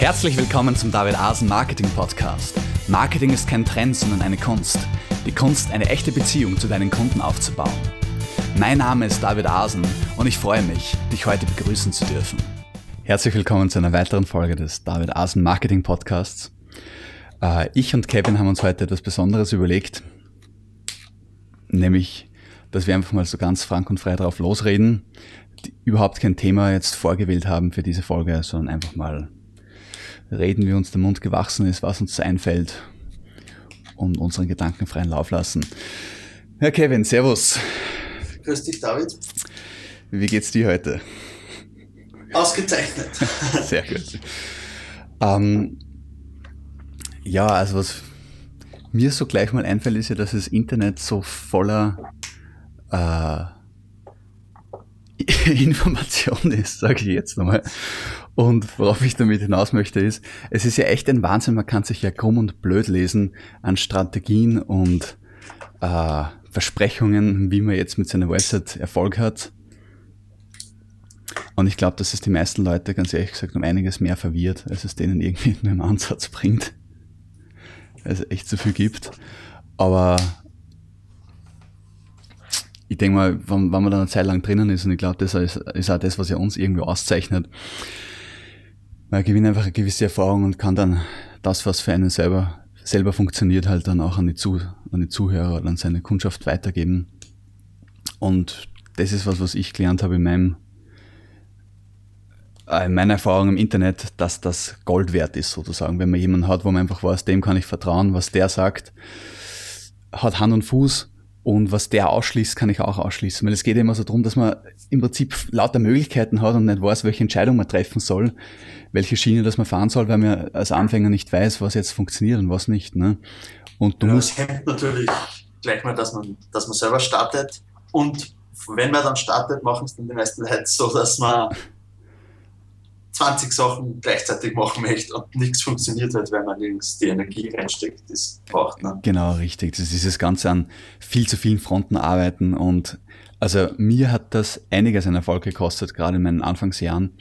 Herzlich willkommen zum David Asen Marketing Podcast. Marketing ist kein Trend, sondern eine Kunst. Die Kunst, eine echte Beziehung zu deinen Kunden aufzubauen. Mein Name ist David Asen und ich freue mich, dich heute begrüßen zu dürfen. Herzlich willkommen zu einer weiteren Folge des David Asen Marketing Podcasts. Äh, ich und Kevin haben uns heute etwas Besonderes überlegt, nämlich, dass wir einfach mal so ganz frank und frei drauf losreden, überhaupt kein Thema jetzt vorgewählt haben für diese Folge, sondern einfach mal reden, wie uns der Mund gewachsen ist, was uns einfällt und unseren Gedanken freien Lauf lassen. Herr Kevin, Servus. Grüß dich, David. Wie geht's dir heute? Ausgezeichnet. Sehr gut. Ähm, ja, also was mir so gleich mal einfällt, ist ja, dass das Internet so voller äh, Information ist, sage ich jetzt nochmal. Und worauf ich damit hinaus möchte ist, es ist ja echt ein Wahnsinn, man kann sich ja krumm und blöd lesen an Strategien und äh, Versprechungen, wie man jetzt mit seiner Website Erfolg hat. Und ich glaube, dass es die meisten Leute, ganz ehrlich gesagt, um einiges mehr verwirrt, als es denen irgendwie in einem Ansatz bringt. Weil es echt zu viel gibt. Aber ich denke mal, wenn, wenn man da eine Zeit lang drinnen ist, und ich glaube, das ist, ist auch das, was ja uns irgendwie auszeichnet, man gewinnt einfach eine gewisse Erfahrung und kann dann das, was für einen selber, selber funktioniert, halt dann auch an die, Zu, an die Zuhörer oder an seine Kundschaft weitergeben. Und das ist was, was ich gelernt habe in meinem äh, in meiner Erfahrung im Internet, dass das Gold wert ist, sozusagen. Wenn man jemanden hat, wo man einfach weiß, dem kann ich vertrauen, was der sagt, hat Hand und Fuß und was der ausschließt, kann ich auch ausschließen. Weil es geht immer so darum, dass man im Prinzip lauter Möglichkeiten hat und nicht weiß, welche Entscheidung man treffen soll, welche Schiene das man fahren soll, weil man als Anfänger nicht weiß, was jetzt funktioniert und was nicht. Ne? Und du ja, musst. Es hemmt natürlich gleich mal, dass man, dass man selber startet. Und wenn man dann startet, machen es dann die meisten Leute so, dass man 20 Sachen gleichzeitig machen möchte und nichts funktioniert halt, weil man nirgends die Energie reinsteckt, das braucht. Ne? Genau, richtig. Das ist dieses Ganze an viel zu vielen Fronten arbeiten und also mir hat das einiges an Erfolg gekostet, gerade in meinen Anfangsjahren,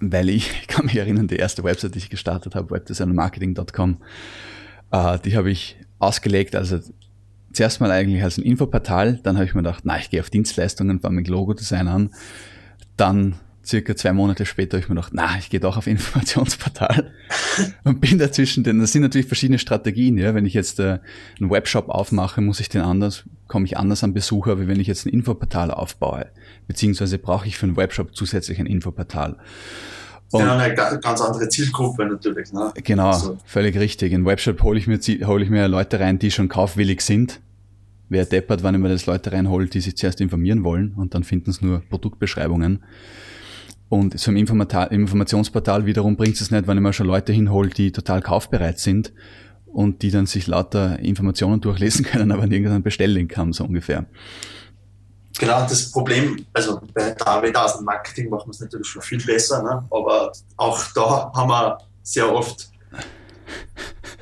weil ich, ich kann mich erinnern, die erste Website, die ich gestartet habe, webdesignmarketing.com, äh, die habe ich ausgelegt, also zuerst mal eigentlich als ein Infoportal, dann habe ich mir gedacht, na, ich gehe auf Dienstleistungen, fange mit Logo-Design an, dann circa zwei Monate später habe ich mir gedacht, na, ich gehe doch auf Informationsportal und bin dazwischen, denn das sind natürlich verschiedene Strategien, ja. Wenn ich jetzt äh, einen Webshop aufmache, muss ich den anders, komme ich anders an Besucher, wie wenn ich jetzt ein Infoportal aufbaue. Beziehungsweise brauche ich für einen Webshop zusätzlich ein Infoportal. Und, ja, eine ganz andere Zielgruppe natürlich. Ne? Genau, also. völlig richtig. In Webshop hole ich, mir, hole ich mir Leute rein, die schon kaufwillig sind. Wer deppert, wenn ich mir das Leute reinhole, die sich zuerst informieren wollen und dann finden es nur Produktbeschreibungen. Und so im Informationsportal wiederum bringt es nicht, wenn ich mir schon Leute hinhole, die total kaufbereit sind und die dann sich lauter Informationen durchlesen können, aber nirgendwo Bestelllink haben, so ungefähr. Genau, das Problem, also bei David Asen Marketing machen wir es natürlich schon viel besser, ne? aber auch da haben wir sehr oft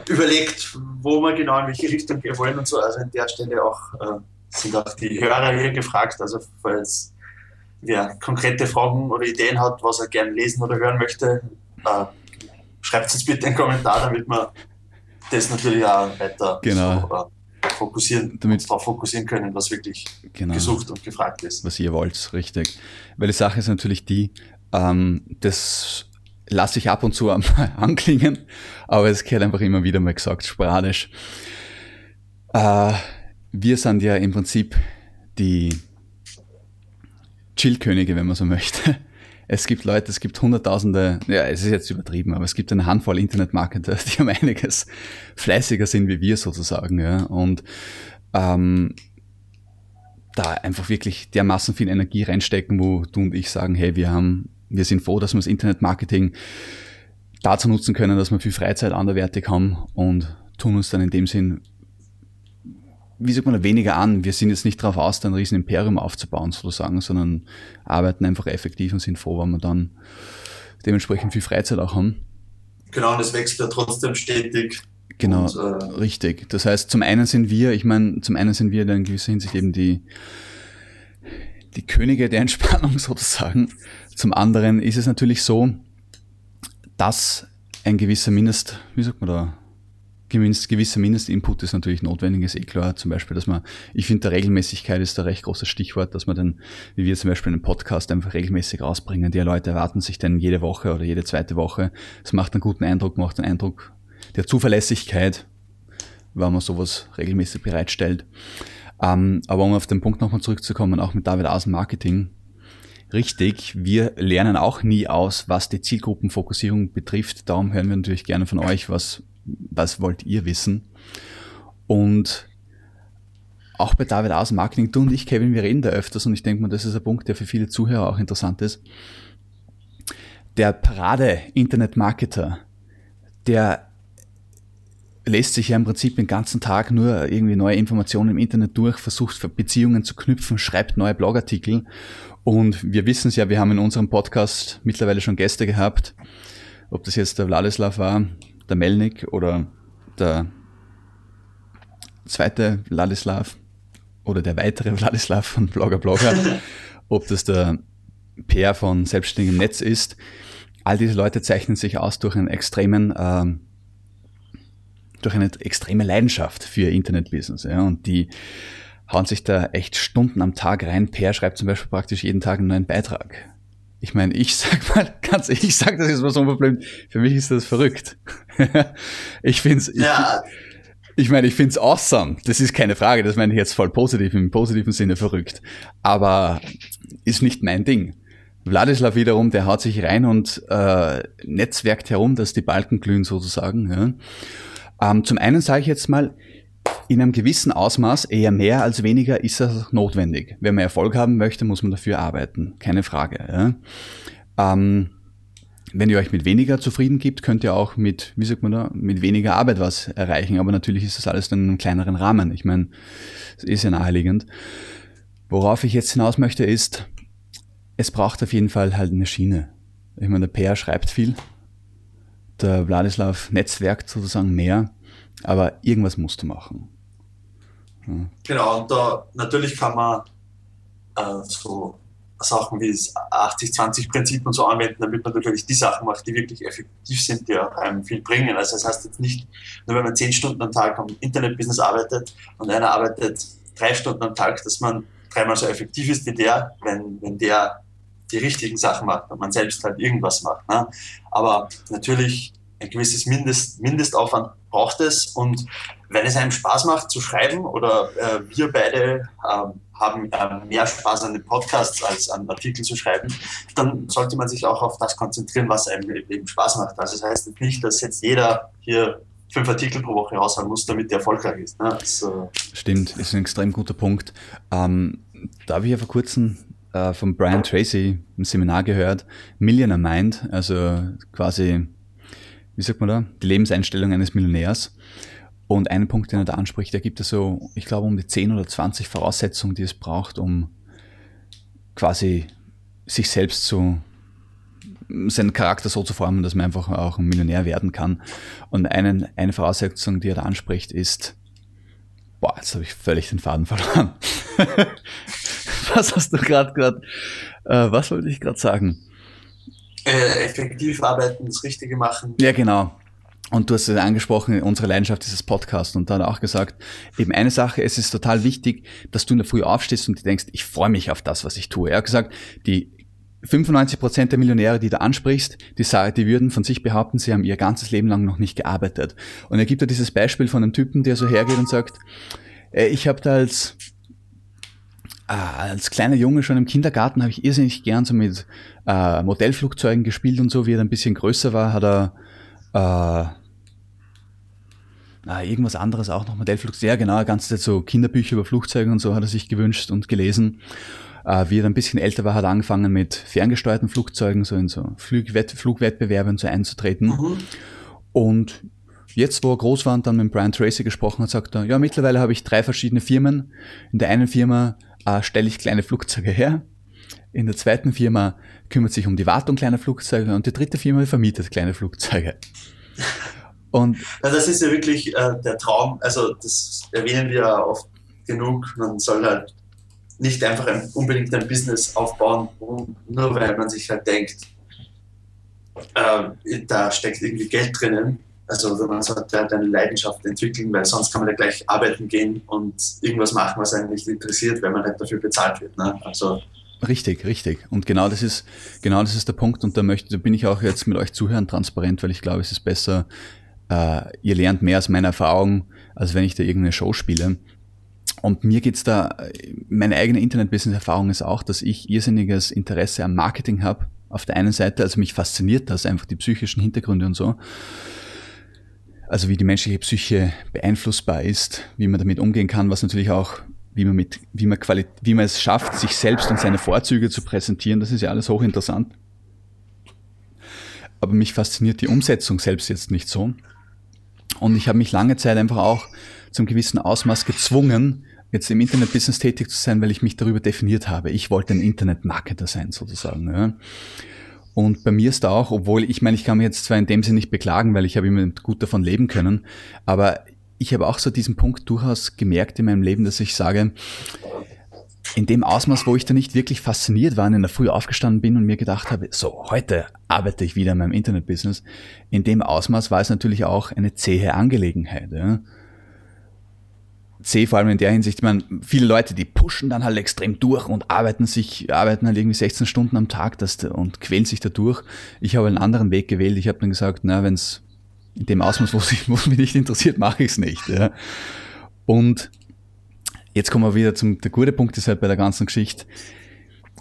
überlegt, wo wir genau in welche Richtung gehen wollen und so. Also an der Stelle auch äh, sind auch die Hörer hier gefragt, also falls wer konkrete Fragen oder Ideen hat, was er gerne lesen oder hören möchte, äh, schreibt es bitte einen Kommentar, damit wir das natürlich auch weiter genau. so, äh, fokussieren, damit darauf fokussieren können, was wirklich genau. gesucht und gefragt ist. Was ihr wollt, richtig. Weil die Sache ist natürlich die, ähm, das lasse ich ab und zu anklingen, aber es gehört einfach immer wieder mal gesagt, sporadisch. Äh, wir sind ja im Prinzip die Chillkönige, wenn man so möchte. Es gibt Leute, es gibt hunderttausende, ja, es ist jetzt übertrieben, aber es gibt eine Handvoll Internetmarketer, die um einiges fleißiger sind wie wir sozusagen, ja. Und ähm, da einfach wirklich dermaßen viel Energie reinstecken, wo du und ich sagen, hey, wir haben, wir sind froh, dass wir das Internetmarketing dazu nutzen können, dass wir viel Freizeit anderwertig haben und tun uns dann in dem Sinn wie sagt man, weniger an. Wir sind jetzt nicht darauf aus, ein riesen Imperium aufzubauen, sozusagen, sondern arbeiten einfach effektiv und sind froh, wenn wir dann dementsprechend viel Freizeit auch haben. Genau, und es wächst ja trotzdem stetig. Genau, und, äh, richtig. Das heißt, zum einen sind wir, ich meine, zum einen sind wir in gewisser Hinsicht eben die, die Könige der Entspannung sozusagen. Zum anderen ist es natürlich so, dass ein gewisser Mindest, wie sagt man da, gewisser Mindestinput ist natürlich notwendig, ist eh klar. Zum Beispiel, dass man, ich finde, der Regelmäßigkeit ist ein recht großes Stichwort, dass man dann, wie wir zum Beispiel einen Podcast einfach regelmäßig rausbringen. Die Leute erwarten sich dann jede Woche oder jede zweite Woche. Es macht einen guten Eindruck, macht einen Eindruck der Zuverlässigkeit, wenn man sowas regelmäßig bereitstellt. Ähm, aber um auf den Punkt nochmal zurückzukommen, auch mit David Außen Marketing, richtig, wir lernen auch nie aus, was die Zielgruppenfokussierung betrifft. Darum hören wir natürlich gerne von euch, was, was wollt ihr wissen. Und auch bei David Außen Marketing, du und ich, Kevin, wir reden da öfters und ich denke mal, das ist ein Punkt, der für viele Zuhörer auch interessant ist. Der Parade-Internet-Marketer, der lässt sich ja im Prinzip den ganzen Tag nur irgendwie neue Informationen im Internet durch, versucht Beziehungen zu knüpfen, schreibt neue Blogartikel. Und wir wissen es ja, wir haben in unserem Podcast mittlerweile schon Gäste gehabt, ob das jetzt der Vladislav war, der Melnik oder der zweite Vladislav oder der weitere Vladislav von Blogger Blogger, ob das der Per von Selbstständigem Netz ist. All diese Leute zeichnen sich aus durch einen extremen ähm, durch eine extreme Leidenschaft für Internetbusiness. Ja, und die hauen sich da echt Stunden am Tag rein. Per schreibt zum Beispiel praktisch jeden Tag einen neuen Beitrag. Ich meine, ich sag mal, ganz ich sag das jetzt mal so unverblümt, für mich ist das verrückt. ich find's, ich, ja. ich meine, ich find's awesome. Das ist keine Frage, das meine ich jetzt voll positiv, im positiven Sinne verrückt. Aber ist nicht mein Ding. Vladislav wiederum, der haut sich rein und äh, netzwerkt herum, dass die Balken glühen sozusagen. Ja. Ähm, zum einen sage ich jetzt mal, in einem gewissen Ausmaß, eher mehr als weniger, ist das notwendig. Wenn man Erfolg haben möchte, muss man dafür arbeiten. Keine Frage. Ja. Ähm, wenn ihr euch mit weniger zufrieden gibt, könnt ihr auch mit, wie sagt man da, mit weniger Arbeit was erreichen. Aber natürlich ist das alles in einem kleineren Rahmen. Ich meine, es ist ja naheliegend. Worauf ich jetzt hinaus möchte, ist, es braucht auf jeden Fall halt eine Schiene. Ich meine, der PR schreibt viel, der Wladislav netzwerkt sozusagen mehr, aber irgendwas musst du machen. Ja. Genau, und da natürlich kann man äh, so Sachen wie das 80-20-Prinzip und so anwenden, damit man natürlich die Sachen macht, die wirklich effektiv sind, die auch einem viel bringen. Also das heißt jetzt nicht, nur wenn man zehn Stunden am Tag am Internetbusiness arbeitet und einer arbeitet drei Stunden am Tag, dass man dreimal so effektiv ist wie der, wenn, wenn der die richtigen Sachen macht und man selbst halt irgendwas macht. Ne? Aber natürlich ein gewisses Mindest, Mindestaufwand braucht es und wenn es einem Spaß macht zu schreiben oder äh, wir beide äh, haben äh, mehr Spaß an den Podcasts als an Artikeln zu schreiben, dann sollte man sich auch auf das konzentrieren, was einem eben Spaß macht. Also das heißt nicht, dass jetzt jeder hier fünf Artikel pro Woche raushauen muss, damit der erfolgreich ist. Ne? Äh Stimmt, ist ein extrem guter Punkt. Ähm, da habe ich ja vor kurzem äh, von Brian Tracy im Seminar gehört, Millionaire Mind, also quasi, wie sagt man da, die Lebenseinstellung eines Millionärs. Und einen Punkt, den er da anspricht, da gibt es so, ich glaube, um die 10 oder 20 Voraussetzungen, die es braucht, um quasi sich selbst zu, seinen Charakter so zu formen, dass man einfach auch ein Millionär werden kann. Und einen, eine Voraussetzung, die er da anspricht, ist, boah, jetzt habe ich völlig den Faden verloren. was hast du gerade gerade, äh, was wollte ich gerade sagen? Äh, effektiv arbeiten, das Richtige machen. Ja, genau. Und du hast es angesprochen, unsere Leidenschaft ist das Podcast. Und da hat er auch gesagt, eben eine Sache, es ist total wichtig, dass du in der Früh aufstehst und denkst, ich freue mich auf das, was ich tue. Er hat gesagt, die 95 Prozent der Millionäre, die du ansprichst, die, die würden von sich behaupten, sie haben ihr ganzes Leben lang noch nicht gearbeitet. Und er gibt da dieses Beispiel von einem Typen, der so hergeht und sagt, äh, ich habe da als als kleiner Junge schon im Kindergarten habe ich irrsinnig gern so mit äh, Modellflugzeugen gespielt und so. Wie er ein bisschen größer war, hat er äh, na, irgendwas anderes auch noch, Modellflugzeuge. Ja, genau, ganze Zeit so Kinderbücher über Flugzeuge und so hat er sich gewünscht und gelesen. Äh, wie er ein bisschen älter war, hat er angefangen mit ferngesteuerten Flugzeugen, so in so Flugwett Flugwettbewerbe und so einzutreten. Mhm. Und jetzt, wo er groß war und dann mit Brian Tracy gesprochen hat, sagt er, ja, mittlerweile habe ich drei verschiedene Firmen. In der einen Firma äh, stelle ich kleine Flugzeuge her. In der zweiten Firma kümmert sich um die Wartung kleiner Flugzeuge und die dritte Firma vermietet kleine Flugzeuge. Und ja, das ist ja wirklich äh, der Traum, also das erwähnen wir ja oft genug, man soll halt nicht einfach ein, unbedingt ein Business aufbauen, nur weil man sich halt denkt, äh, da steckt irgendwie Geld drinnen. Also man sollte halt eine Leidenschaft entwickeln, weil sonst kann man ja gleich arbeiten gehen und irgendwas machen, was einen nicht interessiert, wenn man nicht dafür bezahlt wird. Ne? Also Richtig, richtig. Und genau das ist, genau das ist der Punkt. Und da möchte, da bin ich auch jetzt mit euch zuhören transparent, weil ich glaube, es ist besser, äh, ihr lernt mehr aus meiner Erfahrung, als wenn ich da irgendeine Show spiele. Und mir geht's da, meine eigene Internet-Business-Erfahrung ist auch, dass ich irrsinniges Interesse am Marketing habe. Auf der einen Seite, also mich fasziniert das, einfach die psychischen Hintergründe und so. Also wie die menschliche Psyche beeinflussbar ist, wie man damit umgehen kann, was natürlich auch, wie man mit, wie man Quali wie man es schafft, sich selbst und seine Vorzüge zu präsentieren, das ist ja alles hochinteressant. Aber mich fasziniert die Umsetzung selbst jetzt nicht so. Und ich habe mich lange Zeit einfach auch zum gewissen Ausmaß gezwungen, jetzt im Internet-Business tätig zu sein, weil ich mich darüber definiert habe. Ich wollte ein Internet-Marketer sein, sozusagen. Ja. Und bei mir ist da auch, obwohl ich meine, ich kann mich jetzt zwar in dem Sinne nicht beklagen, weil ich habe immer gut davon leben können, aber ich habe auch so diesen Punkt durchaus gemerkt in meinem Leben, dass ich sage, in dem Ausmaß, wo ich da nicht wirklich fasziniert war und in der Früh aufgestanden bin und mir gedacht habe, so, heute arbeite ich wieder in meinem Internet-Business, in dem Ausmaß war es natürlich auch eine zähe Angelegenheit. Ja sehe vor allem in der Hinsicht, ich meine, viele Leute, die pushen dann halt extrem durch und arbeiten sich, arbeiten halt irgendwie 16 Stunden am Tag das, und quälen sich da durch. Ich habe einen anderen Weg gewählt. Ich habe dann gesagt, na, wenn es in dem Ausmaß, wo es mich nicht interessiert, mache ich es nicht. Ja. Und jetzt kommen wir wieder zum, der gute Punkt ist halt bei der ganzen Geschichte,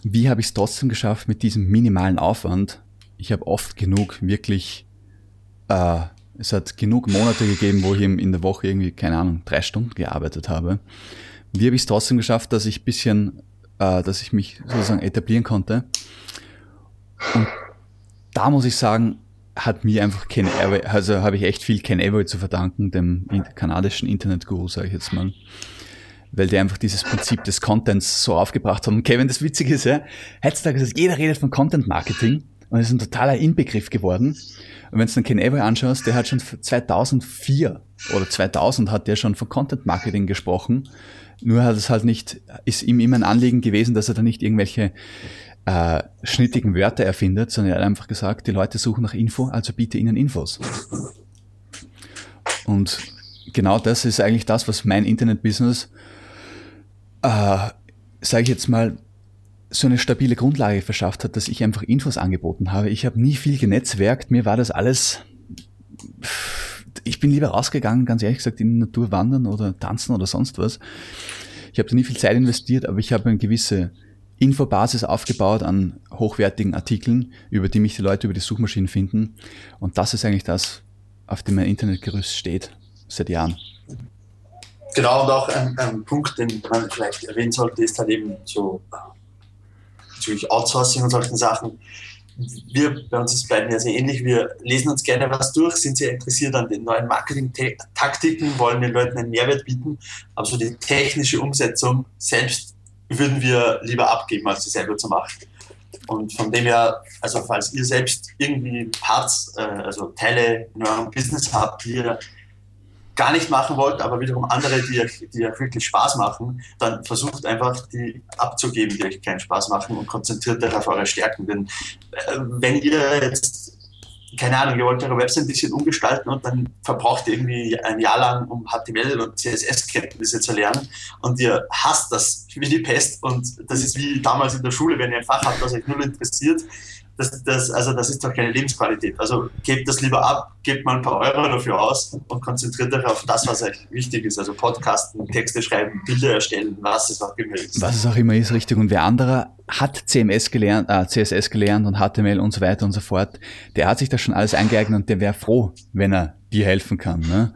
wie habe ich es trotzdem geschafft mit diesem minimalen Aufwand? Ich habe oft genug wirklich äh, es hat genug Monate gegeben, wo ich in der Woche irgendwie, keine Ahnung, drei Stunden gearbeitet habe. Wie habe ich es trotzdem geschafft, dass ich bisschen, äh, dass ich mich sozusagen etablieren konnte? Und da muss ich sagen, hat mir einfach Ken Airway, also habe ich echt viel Ken Airway zu verdanken, dem kanadischen Internetguru, sage ich jetzt mal. Weil der einfach dieses Prinzip des Contents so aufgebracht hat. Und Kevin, das Witzige ist ja, heutzutage ist jeder redet von Content Marketing und es ist ein totaler Inbegriff geworden. Und wenn du dann Ken Avery anschaust, der hat schon 2004 oder 2000 hat der schon von Content Marketing gesprochen. Nur hat es halt nicht, ist ihm immer ein Anliegen gewesen, dass er da nicht irgendwelche äh, schnittigen Wörter erfindet, sondern er hat einfach gesagt, die Leute suchen nach Info, also biete ihnen Infos. Und genau das ist eigentlich das, was mein Internet-Business, äh, sage ich jetzt mal, so eine stabile Grundlage verschafft hat, dass ich einfach Infos angeboten habe. Ich habe nie viel genetzwerkt, mir war das alles. Ich bin lieber rausgegangen, ganz ehrlich gesagt, in die Natur wandern oder tanzen oder sonst was. Ich habe da nie viel Zeit investiert, aber ich habe eine gewisse Infobasis aufgebaut an hochwertigen Artikeln, über die mich die Leute über die Suchmaschinen finden. Und das ist eigentlich das, auf dem mein Internetgerüst steht, seit Jahren. Genau, und auch ein, ein Punkt, den man vielleicht erwähnen sollte, ist halt eben so natürlich Outsourcing und solchen Sachen. Wir, bei uns ist beiden ja sehr ähnlich, wir lesen uns gerne was durch, sind sehr interessiert an den neuen Marketing-Taktiken, wollen den Leuten einen Mehrwert bieten, aber so die technische Umsetzung selbst würden wir lieber abgeben, als sie selber zu machen. Und von dem her, also falls ihr selbst irgendwie Parts, äh, also Teile in eurem Business habt, die ihr gar nicht machen wollt, aber wiederum andere, die euch, die euch wirklich Spaß machen, dann versucht einfach die abzugeben, die euch keinen Spaß machen und konzentriert euch auf eure Stärken. Denn äh, wenn ihr jetzt keine Ahnung, ihr wollt eure Website ein bisschen umgestalten und dann verbraucht ihr irgendwie ein Jahr lang, um HTML und CSS-Kenntnisse zu lernen und ihr hasst das wie die Pest und das ist wie damals in der Schule, wenn ihr ein Fach habt, das euch null interessiert, das, das, also das ist doch keine Lebensqualität. Also gebt das lieber ab, gebt mal ein paar Euro dafür aus und konzentriert euch auf das, was euch wichtig ist. Also Podcasten, Texte schreiben, Bilder erstellen, was es auch immer ist. Was es auch immer ist, richtig. Und wer anderer hat CMS gelernt, äh, CSS gelernt und HTML und so weiter und so fort, der hat sich das schon alles eingeeignet und der wäre froh, wenn er dir helfen kann. Ne?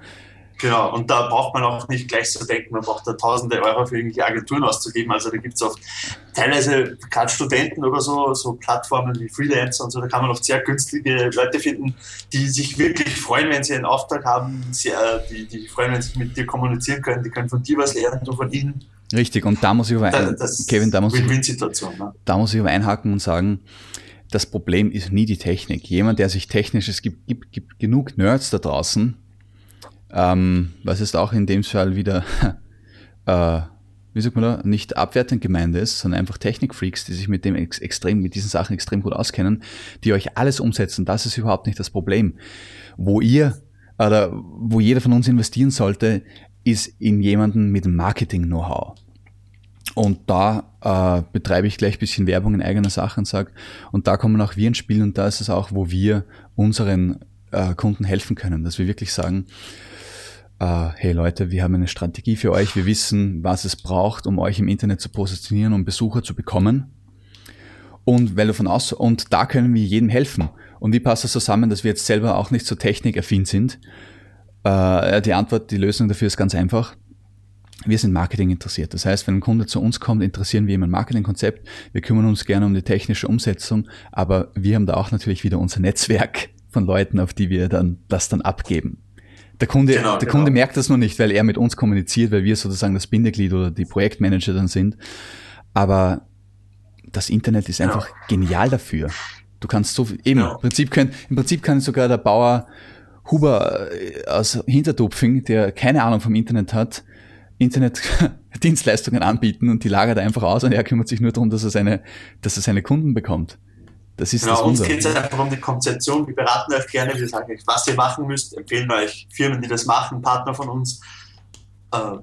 Genau, und da braucht man auch nicht gleich so denken, man braucht da tausende Euro für irgendwelche Agenturen auszugeben. Also da gibt es oft teilweise gerade Studenten oder so, so Plattformen wie Freelancer und so, da kann man oft sehr günstige Leute finden, die sich wirklich freuen, wenn sie einen Auftrag haben, sehr, die, die freuen, wenn sie mit dir kommunizieren können, die können von dir was lernen, du von ihnen. Richtig, und da muss ich aber, ein, Kevin, da muss, ich, ne? da muss ich aber einhaken und sagen, das Problem ist nie die Technik. Jemand, der sich technisch, es gibt, gibt, gibt genug Nerds da draußen, ähm, was ist auch in dem Fall wieder äh, wie sagt man da, nicht abwertend gemeint ist, sondern einfach Technikfreaks, die sich mit dem ex extrem, mit diesen Sachen extrem gut auskennen, die euch alles umsetzen. Das ist überhaupt nicht das Problem. Wo ihr oder wo jeder von uns investieren sollte, ist in jemanden mit Marketing-Know-how. Und da äh, betreibe ich gleich ein bisschen Werbung in eigener Sache und sage, und da kommen auch wir ins Spiel und da ist es auch, wo wir unseren äh, Kunden helfen können, dass wir wirklich sagen, äh, hey Leute, wir haben eine Strategie für euch, wir wissen, was es braucht, um euch im Internet zu positionieren und Besucher zu bekommen. Und weil du von aus, und da können wir jedem helfen. Und wie passt das zusammen, dass wir jetzt selber auch nicht so technikaffin sind? Äh, die Antwort, die Lösung dafür ist ganz einfach wir sind Marketing interessiert. Das heißt, wenn ein Kunde zu uns kommt, interessieren wir ihm ein Marketingkonzept. Wir kümmern uns gerne um die technische Umsetzung, aber wir haben da auch natürlich wieder unser Netzwerk von Leuten, auf die wir dann das dann abgeben. Der Kunde, genau, der genau. Kunde merkt das nur nicht, weil er mit uns kommuniziert, weil wir sozusagen das Bindeglied oder die Projektmanager dann sind. Aber das Internet ist einfach ja. genial dafür. Du kannst so eben ja. im Prinzip können, im Prinzip kann sogar der Bauer Huber äh, aus Hintertupfing, der keine Ahnung vom Internet hat, Internetdienstleistungen anbieten und die lagert er einfach aus und er kümmert sich nur darum, dass er seine, dass er seine Kunden bekommt. Das ist genau, das uns geht es einfach um die Konzeption. Wir beraten euch gerne, wir sagen euch, was ihr machen müsst, empfehlen euch Firmen, die das machen, Partner von uns. Äh,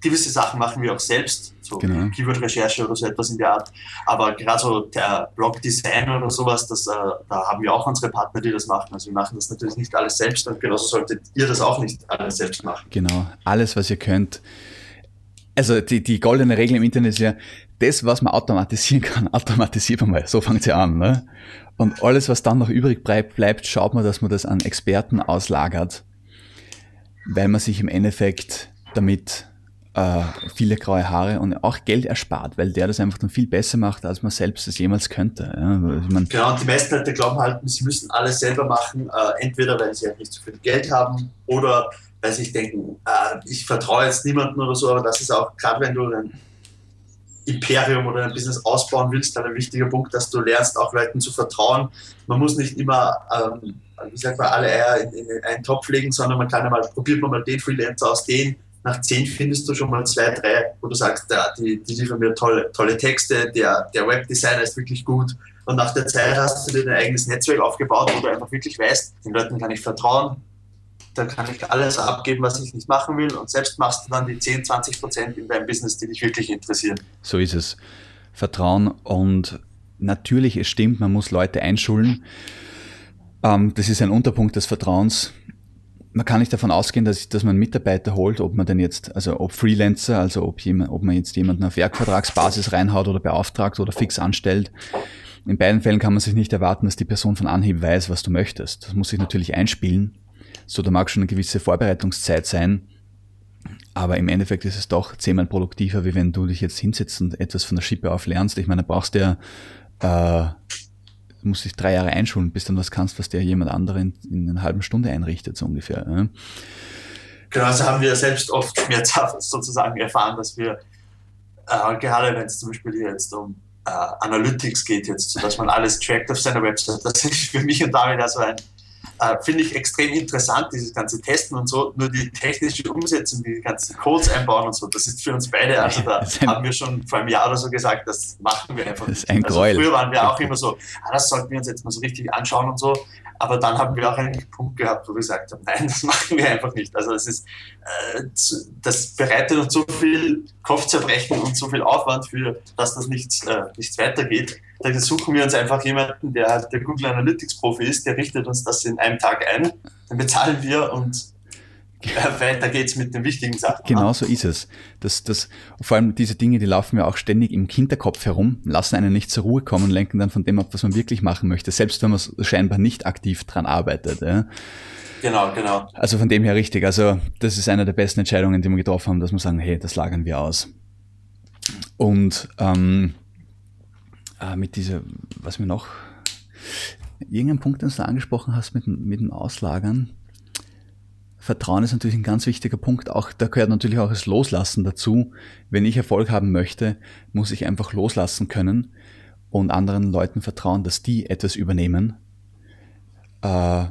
gewisse Sachen machen wir auch selbst, so genau. Keyword-Recherche oder so etwas in der Art. Aber gerade so der Blog-Design oder sowas, das, äh, da haben wir auch unsere Partner, die das machen. Also wir machen das natürlich nicht alles selbst und genauso solltet ihr das auch nicht alles selbst machen. Genau, alles, was ihr könnt. Also die, die goldene Regel im Internet ist ja, das, was man automatisieren kann, automatisiert man mal. So fängt sie an. Ne? Und alles, was dann noch übrig bleibt, schaut man, dass man das an Experten auslagert, weil man sich im Endeffekt damit äh, viele graue Haare und auch Geld erspart, weil der das einfach dann viel besser macht, als man selbst es jemals könnte. Ja, ich mein, genau, und die meisten Leute glauben halt, sie müssen alles selber machen, äh, entweder weil sie halt nicht so viel Geld haben oder weil sie sich denken, äh, ich vertraue jetzt niemandem oder so, aber das ist auch, gerade wenn du ein Imperium oder ein Business ausbauen willst, dann ein wichtiger Punkt, dass du lernst, auch Leuten zu vertrauen. Man muss nicht immer, ähm, wie sagt man, alle Eier in, in einen Topf legen, sondern man kann ja mal, probiert man mal den Freelancer aus, den nach zehn findest du schon mal zwei, drei, wo du sagst, ja, die, die liefern mir tolle, tolle Texte, der, der Webdesigner ist wirklich gut. Und nach der Zeit hast du dir dein eigenes Netzwerk aufgebaut, wo du einfach wirklich weißt, den Leuten kann ich vertrauen, da kann ich alles abgeben, was ich nicht machen will und selbst machst du dann die 10, 20 Prozent in deinem Business, die dich wirklich interessieren. So ist es. Vertrauen und natürlich, es stimmt, man muss Leute einschulen. Ähm, das ist ein Unterpunkt des Vertrauens man kann nicht davon ausgehen, dass, dass man Mitarbeiter holt, ob man denn jetzt, also ob Freelancer, also ob, jemand, ob man jetzt jemanden auf Werkvertragsbasis reinhaut oder beauftragt oder fix anstellt. In beiden Fällen kann man sich nicht erwarten, dass die Person von Anhieb weiß, was du möchtest. Das muss sich natürlich einspielen. So, da mag schon eine gewisse Vorbereitungszeit sein. Aber im Endeffekt ist es doch zehnmal produktiver, wie wenn du dich jetzt hinsetzt und etwas von der Schippe auf lernst. Ich meine, da brauchst du ja äh, musst dich drei Jahre einschulen, bis dann was kannst, was der jemand anderen in, in einer halben Stunde einrichtet, so ungefähr. Ja. Genau, also haben wir selbst oft schmerzhaft sozusagen erfahren, dass wir, äh, gerade wenn es zum Beispiel jetzt um äh, Analytics geht, jetzt, dass man alles trackt auf seiner Website, das ist für mich und David also ein äh, Finde ich extrem interessant, dieses ganze Testen und so. Nur die technische Umsetzung, die ganzen Codes einbauen und so, das ist für uns beide, also da haben wir schon vor einem Jahr oder so gesagt, das machen wir einfach. Das ist ein also Früher waren wir auch immer so, ah, das sollten wir uns jetzt mal so richtig anschauen und so. Aber dann haben wir auch einen Punkt gehabt, wo wir gesagt haben, nein, das machen wir einfach nicht. Also das ist, äh, das bereitet uns so viel Kopfzerbrechen und so viel Aufwand für, dass das nichts, äh, nichts weitergeht. Da suchen wir uns einfach jemanden, der halt der Google Analytics Profi ist, der richtet uns das in einem Tag ein, dann bezahlen wir und weiter geht's mit den wichtigen Sachen. Genau so ist es. Das, das, vor allem diese Dinge, die laufen ja auch ständig im Hinterkopf herum, lassen einen nicht zur Ruhe kommen, lenken dann von dem ab, was man wirklich machen möchte, selbst wenn man scheinbar nicht aktiv dran arbeitet. Ja. Genau, genau. Also von dem her richtig. Also das ist eine der besten Entscheidungen, die wir getroffen haben, dass wir sagen, hey, das lagern wir aus. Und ähm, äh, mit dieser, was mir noch, irgendein Punkt, den du angesprochen hast mit, mit dem Auslagern, Vertrauen ist natürlich ein ganz wichtiger Punkt. Auch da gehört natürlich auch das Loslassen dazu. Wenn ich Erfolg haben möchte, muss ich einfach loslassen können und anderen Leuten vertrauen, dass die etwas übernehmen. Äh,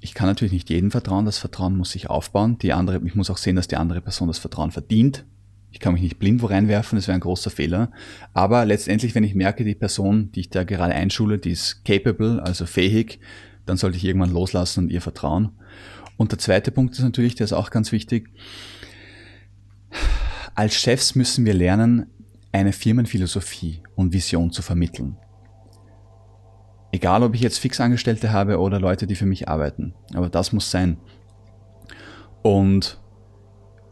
ich kann natürlich nicht jedem vertrauen. Das Vertrauen muss sich aufbauen. Die andere, ich muss auch sehen, dass die andere Person das Vertrauen verdient. Ich kann mich nicht blind wo reinwerfen, das wäre ein großer Fehler. Aber letztendlich, wenn ich merke, die Person, die ich da gerade einschule, die ist capable, also fähig, dann sollte ich irgendwann loslassen und ihr vertrauen. Und der zweite Punkt ist natürlich, der ist auch ganz wichtig. Als Chefs müssen wir lernen, eine Firmenphilosophie und Vision zu vermitteln. Egal, ob ich jetzt Fixangestellte habe oder Leute, die für mich arbeiten. Aber das muss sein. Und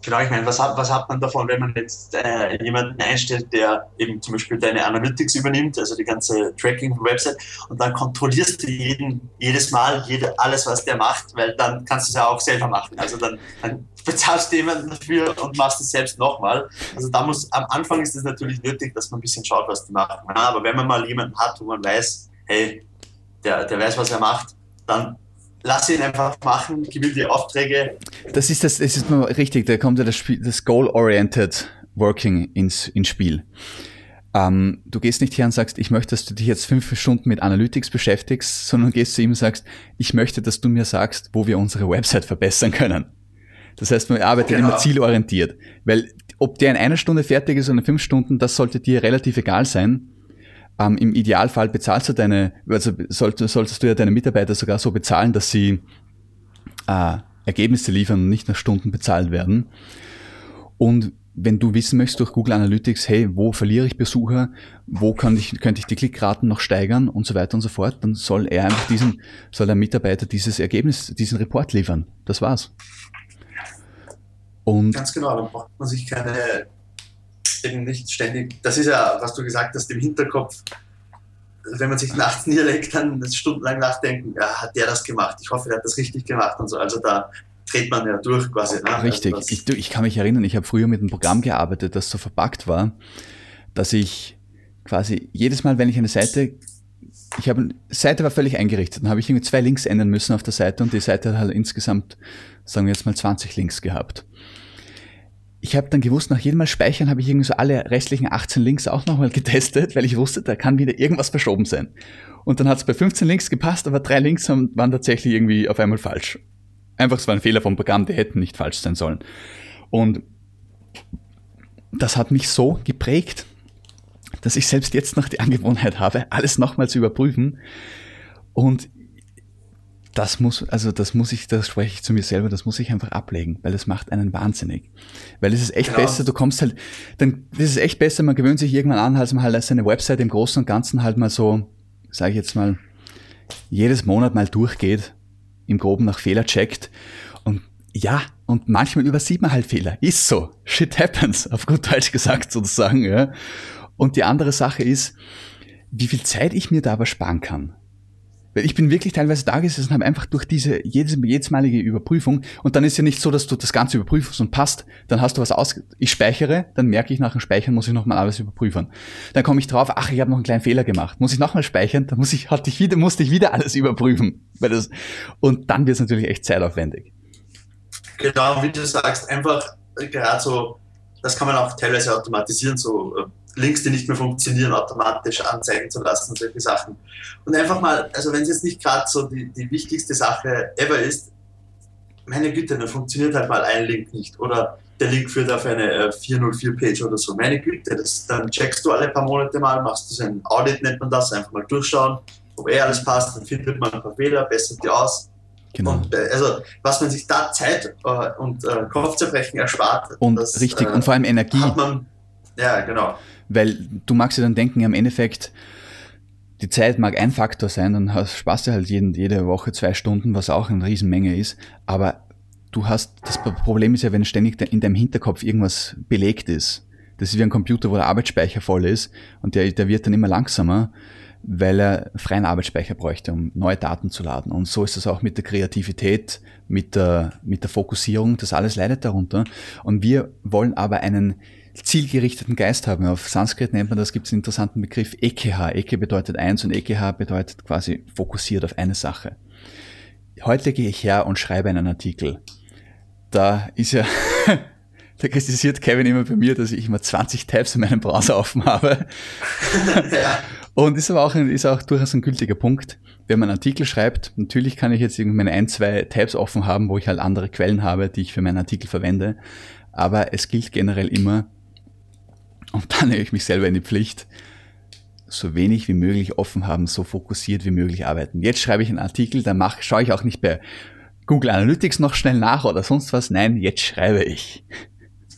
Genau, ich meine, was hat, was hat man davon, wenn man jetzt äh, jemanden einstellt, der eben zum Beispiel deine Analytics übernimmt, also die ganze Tracking-Website, und dann kontrollierst du jeden, jedes Mal jede, alles, was der macht, weil dann kannst du es ja auch selber machen. Also dann, dann bezahlst du jemanden dafür und machst es selbst nochmal. Also da muss, am Anfang ist es natürlich nötig, dass man ein bisschen schaut, was die machen. aber wenn man mal jemanden hat, wo man weiß, hey, der, der weiß, was er macht, dann lass ihn einfach machen, gib ihm die Aufträge. Das ist das, das ist nur richtig, da kommt ja das, Spiel, das Goal-Oriented Working ins, ins Spiel. Ähm, du gehst nicht her und sagst, ich möchte, dass du dich jetzt fünf Stunden mit Analytics beschäftigst, sondern gehst zu ihm und sagst, ich möchte, dass du mir sagst, wo wir unsere Website verbessern können. Das heißt, man arbeitet genau. immer zielorientiert. Weil ob der in einer Stunde fertig ist oder in fünf Stunden, das sollte dir relativ egal sein. Ähm, Im Idealfall bezahlst du deine, also solltest, solltest du ja deine Mitarbeiter sogar so bezahlen, dass sie äh, Ergebnisse liefern und nicht nach Stunden bezahlt werden. Und wenn du wissen möchtest durch Google Analytics, hey, wo verliere ich Besucher, wo könnte ich, könnte ich die Klickraten noch steigern und so weiter und so fort, dann soll er einfach diesen, soll der Mitarbeiter dieses Ergebnis, diesen Report liefern. Das war's. Und Ganz genau, dann braucht man sich keine eben nicht ständig, das ist ja, was du gesagt hast, im Hinterkopf, wenn man sich nachts niederlegt, dann stundenlang nachdenken, ja, hat der das gemacht? Ich hoffe, der hat das richtig gemacht und so. Also da dreht man ja durch quasi. Ne? Richtig. Also ich, ich, kann mich erinnern, ich habe früher mit einem Programm gearbeitet, das so verpackt war, dass ich quasi jedes Mal, wenn ich eine Seite, ich habe, Seite war völlig eingerichtet, dann habe ich irgendwie zwei Links ändern müssen auf der Seite und die Seite hat halt insgesamt, sagen wir jetzt mal 20 Links gehabt ich habe dann gewusst, nach jedem Mal speichern habe ich irgendwie so alle restlichen 18 Links auch nochmal getestet, weil ich wusste, da kann wieder irgendwas verschoben sein. Und dann hat es bei 15 Links gepasst, aber drei Links waren tatsächlich irgendwie auf einmal falsch. Einfach, es war ein Fehler vom Programm, die hätten nicht falsch sein sollen. Und das hat mich so geprägt, dass ich selbst jetzt noch die Angewohnheit habe, alles nochmal zu überprüfen. Und das muss, also das muss ich, das spreche ich zu mir selber, das muss ich einfach ablegen, weil das macht einen wahnsinnig. Weil es ist echt genau. besser, du kommst halt, dann, das ist echt besser, man gewöhnt sich irgendwann an, als man halt seine Website im Großen und Ganzen halt mal so, sage ich jetzt mal, jedes Monat mal durchgeht, im Groben nach Fehler checkt und ja, und manchmal übersieht man halt Fehler. Ist so. Shit happens, auf gut Deutsch gesagt sozusagen, ja. Und die andere Sache ist, wie viel Zeit ich mir da aber sparen kann. Ich bin wirklich teilweise da gesessen und habe einfach durch diese jedes, jedesmalige Überprüfung und dann ist ja nicht so, dass du das Ganze überprüfst und passt, dann hast du was aus, ich speichere, dann merke ich nach dem Speichern, muss ich nochmal alles überprüfen. Dann komme ich drauf, ach, ich habe noch einen kleinen Fehler gemacht. Muss ich nochmal speichern, dann muss ich, hatte ich wieder, musste ich wieder alles überprüfen. Weil das, und dann wird es natürlich echt zeitaufwendig. Genau, wie du sagst, einfach gerade so, das kann man auch teilweise automatisieren, so äh, Links, die nicht mehr funktionieren, automatisch anzeigen zu lassen, solche Sachen. Und einfach mal, also wenn es jetzt nicht gerade so die, die wichtigste Sache ever ist, meine Güte, dann funktioniert halt mal ein Link nicht. Oder der Link führt auf eine 404-Page äh, oder so. Meine Güte, das, dann checkst du alle paar Monate mal, machst du so ein Audit, nennt man das, einfach mal durchschauen, ob eh alles passt, dann findet man ein paar Fehler, bessert die aus. Genau. Und, äh, also, was man sich da Zeit äh, und äh, Kopfzerbrechen erspart. Und das, richtig, und vor allem Energie. Man, ja, genau. Weil du magst dir dann denken, im Endeffekt, die Zeit mag ein Faktor sein, dann hast, sparst du halt jeden, jede Woche zwei Stunden, was auch eine Riesenmenge ist, aber du hast, das Problem ist ja, wenn ständig in deinem Hinterkopf irgendwas belegt ist. Das ist wie ein Computer, wo der Arbeitsspeicher voll ist und der, der wird dann immer langsamer, weil er freien Arbeitsspeicher bräuchte, um neue Daten zu laden. Und so ist es auch mit der Kreativität, mit der, mit der Fokussierung, das alles leidet darunter. Und wir wollen aber einen zielgerichteten Geist haben. Auf Sanskrit nennt man das, gibt es einen interessanten Begriff Ekeha. Eke bedeutet eins und Ekeha bedeutet quasi fokussiert auf eine Sache. Heute gehe ich her und schreibe einen Artikel. Da ist ja, da kritisiert Kevin immer bei mir, dass ich immer 20 Tabs in meinem Browser offen habe. ja. Und ist aber auch, ist auch durchaus ein gültiger Punkt. Wenn man einen Artikel schreibt, natürlich kann ich jetzt irgendwie meine ein, zwei Tabs offen haben, wo ich halt andere Quellen habe, die ich für meinen Artikel verwende. Aber es gilt generell immer, Und dann nehme ich mich selber in die Pflicht, so wenig wie möglich offen haben, so fokussiert wie möglich arbeiten. Jetzt schreibe ich einen Artikel, da mach, schaue ich auch nicht bei Google Analytics noch schnell nach oder sonst was. Nein, jetzt schreibe ich.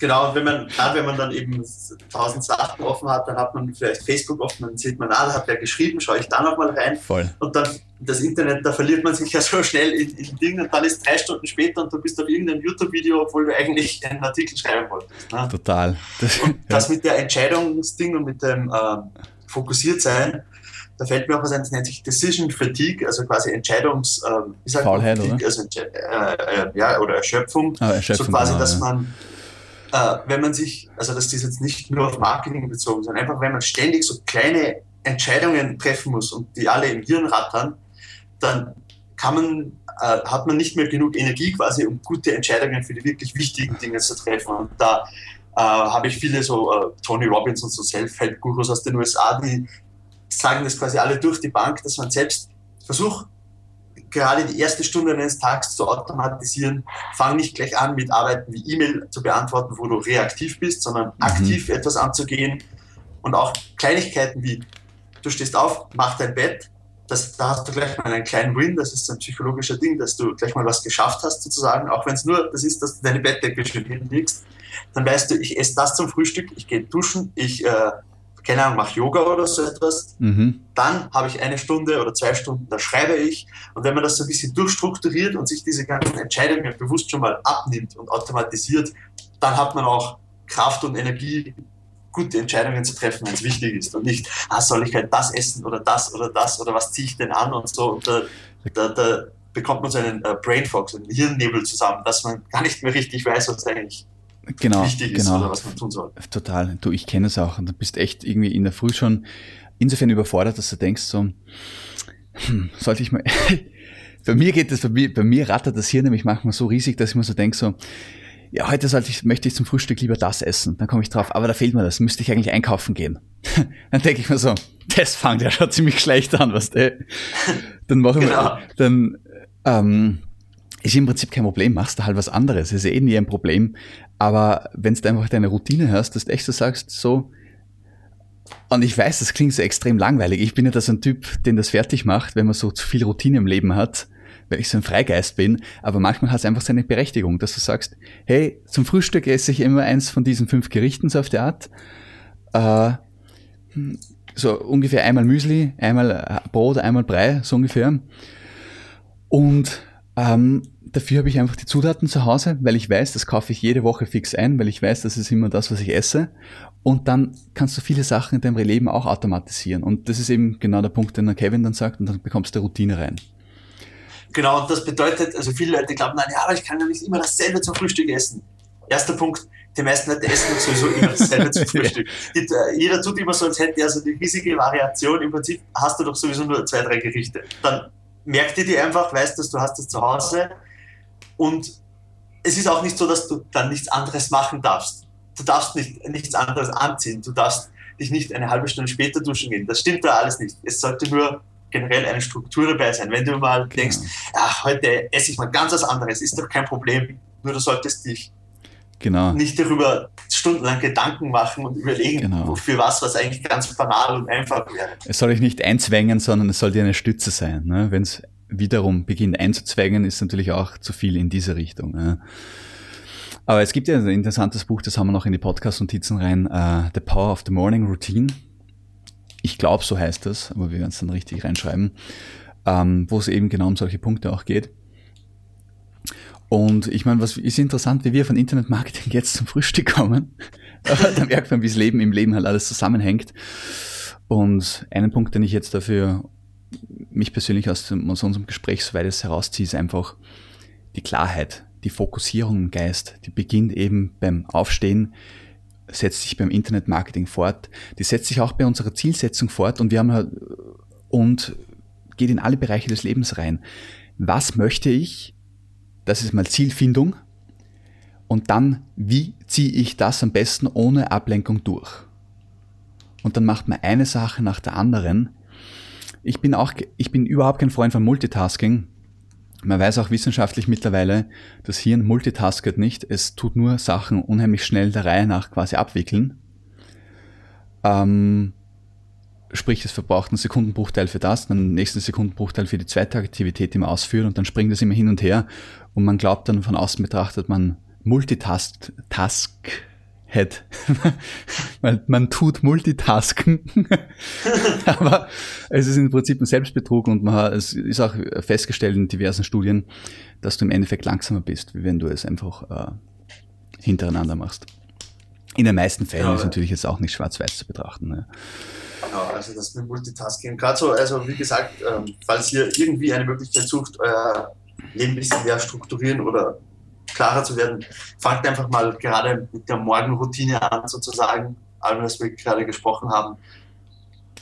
Genau, wenn man, gerade wenn man dann eben tausend Sachen offen hat, dann hat man vielleicht Facebook offen, dann sieht man, ah, da hat wer geschrieben, schaue ich da nochmal rein. Voll. Und dann das Internet, da verliert man sich ja so schnell in, in Dingen und dann ist drei Stunden später und du bist auf irgendeinem YouTube-Video, obwohl du eigentlich einen Artikel schreiben wolltest. Ne? Total. Das, und das mit der Entscheidungsding und mit dem äh, Fokussiertsein, da fällt mir auch was ein, das nennt sich Decision Fatigue, also quasi Entscheidungs, äh, Faulheit, oder? Also, äh, äh, ja, oder Erschöpfung. Ah, Erschöpfung. So quasi, genau, dass man, äh, wenn man sich, also das ist jetzt nicht nur auf Marketing bezogen, sondern einfach, wenn man ständig so kleine Entscheidungen treffen muss und die alle im Hirn rattern, dann kann man, äh, hat man nicht mehr genug Energie quasi, um gute Entscheidungen für die wirklich wichtigen Dinge zu treffen. Und da äh, habe ich viele so äh, Tony Robbins und so Self-Help-Gurus aus den USA, die sagen das quasi alle durch die Bank, dass man selbst versucht, gerade die erste Stunde eines Tages zu automatisieren. Fang nicht gleich an mit Arbeiten wie E-Mail zu beantworten, wo du reaktiv bist, sondern mhm. aktiv etwas anzugehen. Und auch Kleinigkeiten wie, du stehst auf, mach dein Bett, das, da hast du gleich mal einen kleinen Win, das ist ein psychologischer Ding, dass du gleich mal was geschafft hast sozusagen, auch wenn es nur das ist, dass du deine Bettdecke schön hinlegst, dann weißt du, ich esse das zum Frühstück, ich gehe duschen, ich, äh, keine Ahnung, mache Yoga oder so etwas, mhm. dann habe ich eine Stunde oder zwei Stunden, da schreibe ich und wenn man das so ein bisschen durchstrukturiert und sich diese ganzen Entscheidungen bewusst schon mal abnimmt und automatisiert, dann hat man auch Kraft und Energie, gute Entscheidungen zu treffen, wenn es wichtig ist und nicht, ah, soll ich halt das essen oder das oder das oder was ziehe ich denn an und so. Und da, da, da bekommt man so einen äh, Brain Fog, so einen Hirnnebel zusammen, dass man gar nicht mehr richtig weiß, was eigentlich genau, wichtig ist genau. oder was man tun soll. Total. Du, ich kenne es auch und du bist echt irgendwie in der Früh schon insofern überfordert, dass du denkst so, hm, sollte ich mal... bei mir geht das, bei mir, bei mir rattert das Hirn nämlich manchmal so riesig, dass ich mir so denke so, ja, heute sollte ich, möchte ich zum Frühstück lieber das essen. Dann komme ich drauf, aber da fehlt mir das, müsste ich eigentlich einkaufen gehen. dann denke ich mir so, das fängt ja schon ziemlich schlecht an, was der. Dann machen genau. wir, dann ähm, ist im Prinzip kein Problem, machst du halt was anderes, ist eh nie ein Problem. Aber wenn du einfach deine Routine hast, dass du echt so sagst, so, und ich weiß, das klingt so extrem langweilig. Ich bin ja da so ein Typ, den das fertig macht, wenn man so zu viel Routine im Leben hat weil ich so ein Freigeist bin, aber manchmal hat es einfach seine Berechtigung, dass du sagst, hey, zum Frühstück esse ich immer eins von diesen fünf Gerichten so auf der Art. Äh, so ungefähr einmal Müsli, einmal äh, Brot, einmal Brei, so ungefähr. Und ähm, dafür habe ich einfach die Zutaten zu Hause, weil ich weiß, das kaufe ich jede Woche fix ein, weil ich weiß, das ist immer das, was ich esse. Und dann kannst du viele Sachen in deinem Leben auch automatisieren. Und das ist eben genau der Punkt, den der Kevin dann sagt, und dann bekommst du Routine rein. Genau, und das bedeutet, also viele Leute glauben, nein, ja, aber ich kann ja nicht immer dasselbe zum Frühstück essen. Erster Punkt, die meisten Leute essen sowieso immer dasselbe zum Frühstück. ja. Jeder tut immer so, als hätte er so die riesige Variation. Im Prinzip hast du doch sowieso nur zwei, drei Gerichte. Dann merk dir die einfach, weißt, dass du hast das zu Hause. Und es ist auch nicht so, dass du dann nichts anderes machen darfst. Du darfst nicht, nichts anderes anziehen. Du darfst dich nicht eine halbe Stunde später duschen gehen. Das stimmt da alles nicht. Es sollte nur generell eine Struktur dabei sein. Wenn du mal genau. denkst, ach, heute esse ich mal ganz was anderes, ist doch kein Problem. Nur du solltest dich genau. nicht darüber stundenlang Gedanken machen und überlegen, genau. für was, was eigentlich ganz banal und einfach wäre. Es soll dich nicht einzwängen, sondern es soll dir eine Stütze sein. Ne? Wenn es wiederum beginnt einzuzwängen, ist natürlich auch zu viel in diese Richtung. Aber es gibt ja ein interessantes Buch, das haben wir noch in die Podcast-Notizen rein, uh, The Power of the Morning Routine ich glaube, so heißt das, aber wir werden es dann richtig reinschreiben, ähm, wo es eben genau um solche Punkte auch geht. Und ich meine, was ist interessant, wie wir von Internetmarketing jetzt zum Frühstück kommen. da merkt man, wie das Leben im Leben halt alles zusammenhängt. Und einen Punkt, den ich jetzt dafür mich persönlich aus, aus unserem Gespräch so weit herausziehe, ist einfach die Klarheit, die Fokussierung im Geist. Die beginnt eben beim Aufstehen, setzt sich beim Internetmarketing fort, die setzt sich auch bei unserer Zielsetzung fort und wir haben halt, und geht in alle Bereiche des Lebens rein. Was möchte ich? Das ist mal Zielfindung. Und dann, wie ziehe ich das am besten ohne Ablenkung durch? Und dann macht man eine Sache nach der anderen. Ich bin auch, ich bin überhaupt kein Freund von Multitasking. Man weiß auch wissenschaftlich mittlerweile, das Hirn multitasket nicht, es tut nur Sachen unheimlich schnell der Reihe nach quasi abwickeln. Ähm, sprich, es verbraucht einen Sekundenbruchteil für das, dann einen nächsten Sekundenbruchteil für die zweite Aktivität, die man ausführt und dann springt es immer hin und her und man glaubt dann von außen betrachtet, man multitask, task, Head. man, man tut Multitasken, aber es ist im Prinzip ein Selbstbetrug und man, es ist auch festgestellt in diversen Studien, dass du im Endeffekt langsamer bist, wie wenn du es einfach äh, hintereinander machst. In den meisten Fällen ja, ist natürlich jetzt auch nicht schwarz-weiß zu betrachten. Ne? Genau, also das mit Multitasking. Gerade so, also wie gesagt, ähm, falls ihr irgendwie eine Möglichkeit sucht, euer Leben ein bisschen mehr strukturieren oder klarer zu werden, fangt einfach mal gerade mit der Morgenroutine an, sozusagen, allem, was wir gerade gesprochen haben.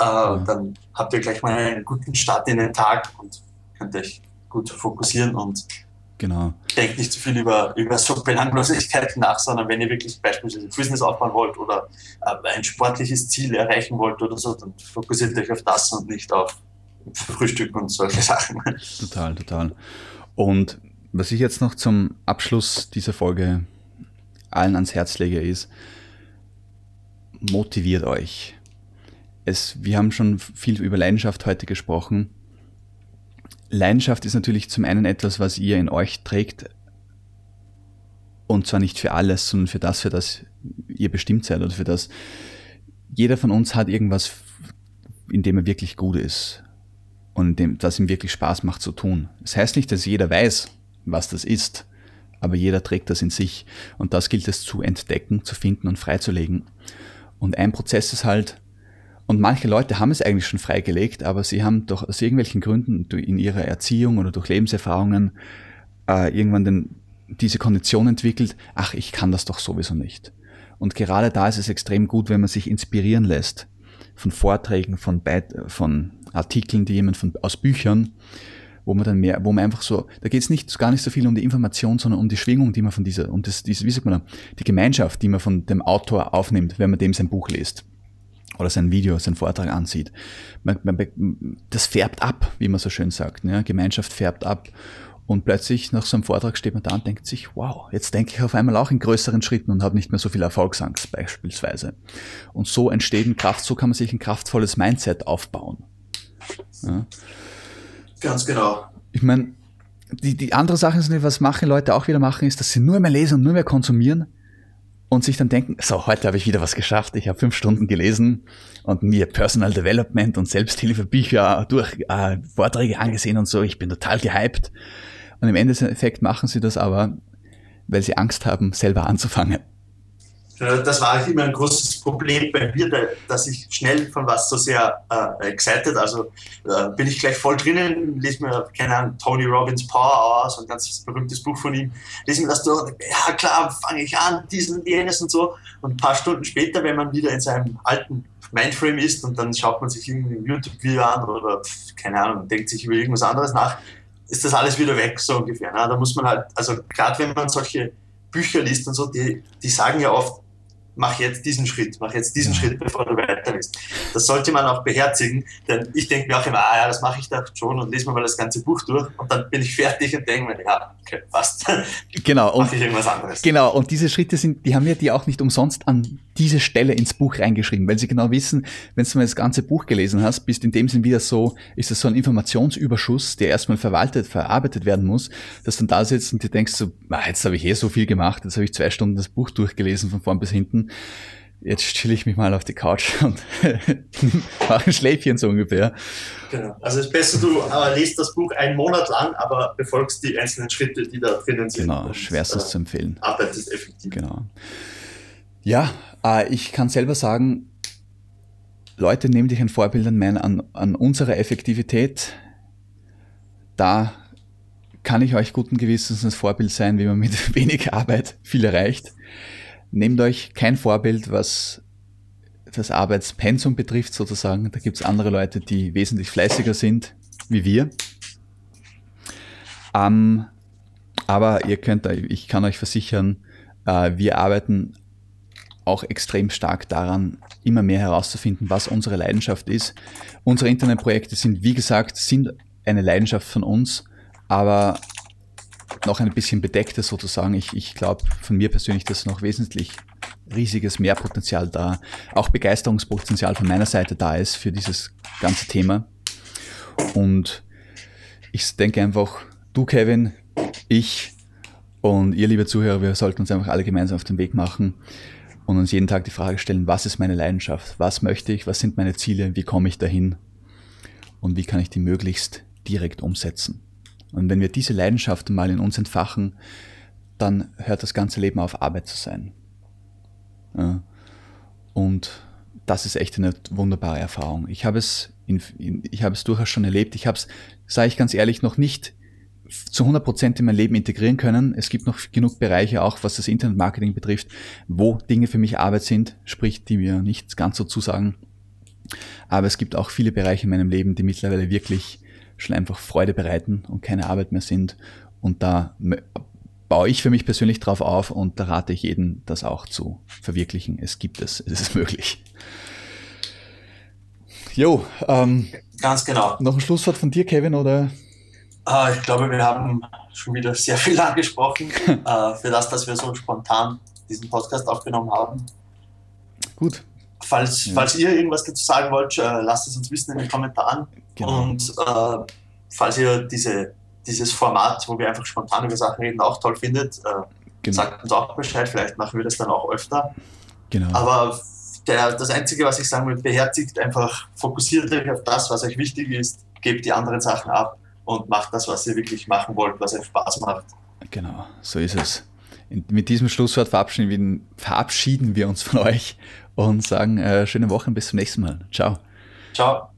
Äh, ja. Dann habt ihr gleich mal einen guten Start in den Tag und könnt euch gut fokussieren und genau. denkt nicht zu viel über, über so Belanglosigkeiten nach, sondern wenn ihr wirklich beispielsweise Business aufbauen wollt oder äh, ein sportliches Ziel erreichen wollt oder so, dann fokussiert euch auf das und nicht auf Frühstück und solche Sachen. Total, total. Und was ich jetzt noch zum Abschluss dieser Folge allen ans Herz lege, ist, motiviert euch. Es, wir haben schon viel über Leidenschaft heute gesprochen. Leidenschaft ist natürlich zum einen etwas, was ihr in euch trägt. Und zwar nicht für alles, sondern für das, für das ihr bestimmt seid oder für das. Jeder von uns hat irgendwas, in dem er wirklich gut ist und dem, das ihm wirklich Spaß macht zu tun. Das heißt nicht, dass jeder weiß, was das ist, aber jeder trägt das in sich und das gilt es zu entdecken, zu finden und freizulegen. Und ein Prozess ist halt, und manche Leute haben es eigentlich schon freigelegt, aber sie haben doch aus irgendwelchen Gründen in ihrer Erziehung oder durch Lebenserfahrungen äh, irgendwann den, diese Kondition entwickelt, ach, ich kann das doch sowieso nicht. Und gerade da ist es extrem gut, wenn man sich inspirieren lässt von Vorträgen, von, Beit von Artikeln, die jemand von, aus Büchern, wo man dann mehr, wo man einfach so, da geht es nicht gar nicht so viel um die Information, sondern um die Schwingung, die man von dieser, um das, wie sagt man die Gemeinschaft, die man von dem Autor aufnimmt, wenn man dem sein Buch liest oder sein Video, sein Vortrag ansieht. Man, man, das färbt ab, wie man so schön sagt. Ja? Gemeinschaft färbt ab. Und plötzlich nach so einem Vortrag steht man da und denkt sich, wow, jetzt denke ich auf einmal auch in größeren Schritten und habe nicht mehr so viel Erfolgsangst beispielsweise. Und so entsteht ein Kraft, so kann man sich ein kraftvolles Mindset aufbauen. Ja? Ganz genau. Ich meine, die, die andere Sache ist, was machen Leute auch wieder machen, ist, dass sie nur mehr lesen und nur mehr konsumieren und sich dann denken, so, heute habe ich wieder was geschafft, ich habe fünf Stunden gelesen und mir Personal Development und Selbsthilfebücher durch äh, Vorträge angesehen und so, ich bin total gehypt. Und im Endeffekt machen sie das aber, weil sie Angst haben, selber anzufangen. Äh, das war immer ein großes Problem bei mir, dass ich schnell von was so sehr äh, excited, also äh, bin ich gleich voll drinnen, lese mir, keine Ahnung, Tony Robbins Power aus, ein ganz berühmtes Buch von ihm, lese mir das durch, ja klar, fange ich an, diesen jenes und so. Und ein paar Stunden später, wenn man wieder in seinem alten Mindframe ist und dann schaut man sich irgendwie ein YouTube-Video an oder keine Ahnung, denkt sich über irgendwas anderes nach, ist das alles wieder weg, so ungefähr. Ne? Da muss man halt, also gerade wenn man solche Bücher liest und so, die, die sagen ja oft, mach jetzt diesen Schritt, mach jetzt diesen ja. Schritt, bevor du weiter bist. Das sollte man auch beherzigen, denn ich denke mir auch immer, ah ja, das mache ich da schon und lese mir mal das ganze Buch durch und dann bin ich fertig und denke mir, ja, okay, passt. Genau. Und, ich irgendwas anderes. Genau, und diese Schritte sind, die haben wir die auch nicht umsonst an diese Stelle ins Buch reingeschrieben, weil sie genau wissen, wenn du mal das ganze Buch gelesen hast, bist in dem Sinn wieder so, ist das so ein Informationsüberschuss, der erstmal verwaltet, verarbeitet werden muss, dass du dann da sitzt und dir denkst so, ah, jetzt habe ich eh so viel gemacht, jetzt habe ich zwei Stunden das Buch durchgelesen von vorn bis hinten jetzt chill ich mich mal auf die Couch und mache ein Schläfchen so ungefähr. Genau. Also es ist besser, du äh, liest das Buch einen Monat lang, aber befolgst die einzelnen Schritte, die da drinnen sind. Genau, schwerstes äh, zu empfehlen. Arbeitest effektiv. Genau. Ja, äh, ich kann selber sagen, Leute, nehmt dich ein Vorbild an, mein, an, an unserer Effektivität. Da kann ich euch guten Gewissens ein Vorbild sein, wie man mit wenig Arbeit viel erreicht. Nehmt euch kein Vorbild, was das Arbeitspensum betrifft sozusagen. Da gibt es andere Leute, die wesentlich fleißiger sind wie wir. Ähm, aber ihr könnt, ich kann euch versichern, äh, wir arbeiten auch extrem stark daran, immer mehr herauszufinden, was unsere Leidenschaft ist. Unsere Internetprojekte sind, wie gesagt, sind eine Leidenschaft von uns, aber noch ein bisschen bedeckter sozusagen. Ich, ich glaube von mir persönlich, dass noch wesentlich riesiges Mehrpotenzial da, auch Begeisterungspotenzial von meiner Seite da ist für dieses ganze Thema. Und ich denke einfach, du Kevin, ich und ihr liebe Zuhörer, wir sollten uns einfach alle gemeinsam auf den Weg machen und uns jeden Tag die Frage stellen, was ist meine Leidenschaft? Was möchte ich? Was sind meine Ziele? Wie komme ich dahin? Und wie kann ich die möglichst direkt umsetzen? Und wenn wir diese Leidenschaften mal in uns entfachen, dann hört das ganze Leben auf, Arbeit zu sein. Ja. Und das ist echt eine wunderbare Erfahrung. Ich habe es, in, in, ich habe es durchaus schon erlebt. Ich habe es, sage ich ganz ehrlich, noch nicht zu 100 Prozent in mein Leben integrieren können. Es gibt noch genug Bereiche, auch was das Internetmarketing betrifft, wo Dinge für mich Arbeit sind, sprich, die mir nicht ganz so zusagen. Aber es gibt auch viele Bereiche in meinem Leben, die mittlerweile wirklich schon einfach Freude bereiten und keine Arbeit mehr sind. Und da baue ich für mich persönlich drauf auf und da rate ich jeden, das auch zu verwirklichen. Es gibt es, es ist möglich. Jo, ähm, ganz genau. Noch ein Schlusswort von dir, Kevin, oder? Ah, ich glaube, wir haben schon wieder sehr viel angesprochen äh, für das, dass wir so spontan diesen Podcast aufgenommen haben. Gut. Falls, ja. falls ihr irgendwas dazu sagen wollt, äh, lasst es uns wissen in den Kommentaren. Genau. Und äh, falls ihr diese, dieses Format, wo wir einfach spontan über Sachen reden, auch toll findet, genau. sagt uns auch Bescheid. Vielleicht machen wir das dann auch öfter. Genau. Aber der, das Einzige, was ich sagen will, beherzigt einfach, fokussiert euch auf das, was euch wichtig ist, gebt die anderen Sachen ab und macht das, was ihr wirklich machen wollt, was euch Spaß macht. Genau, so ist es. mit diesem Schlusswort verabschieden wir, verabschieden wir uns von euch und sagen äh, schöne Woche bis zum nächsten Mal. Ciao. Ciao.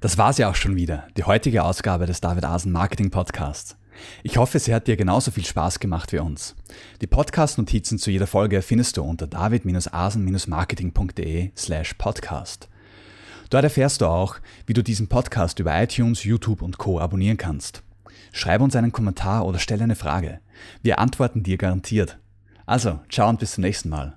Das war's ja auch schon wieder, die heutige Ausgabe des David Asen Marketing Podcasts. Ich hoffe, sie hat dir genauso viel Spaß gemacht wie uns. Die Podcast-Notizen zu jeder Folge findest du unter david-asen-marketing.de slash podcast. Dort erfährst du auch, wie du diesen Podcast über iTunes, YouTube und Co. abonnieren kannst. Schreib uns einen Kommentar oder stell eine Frage. Wir antworten dir garantiert. Also, ciao und bis zum nächsten Mal.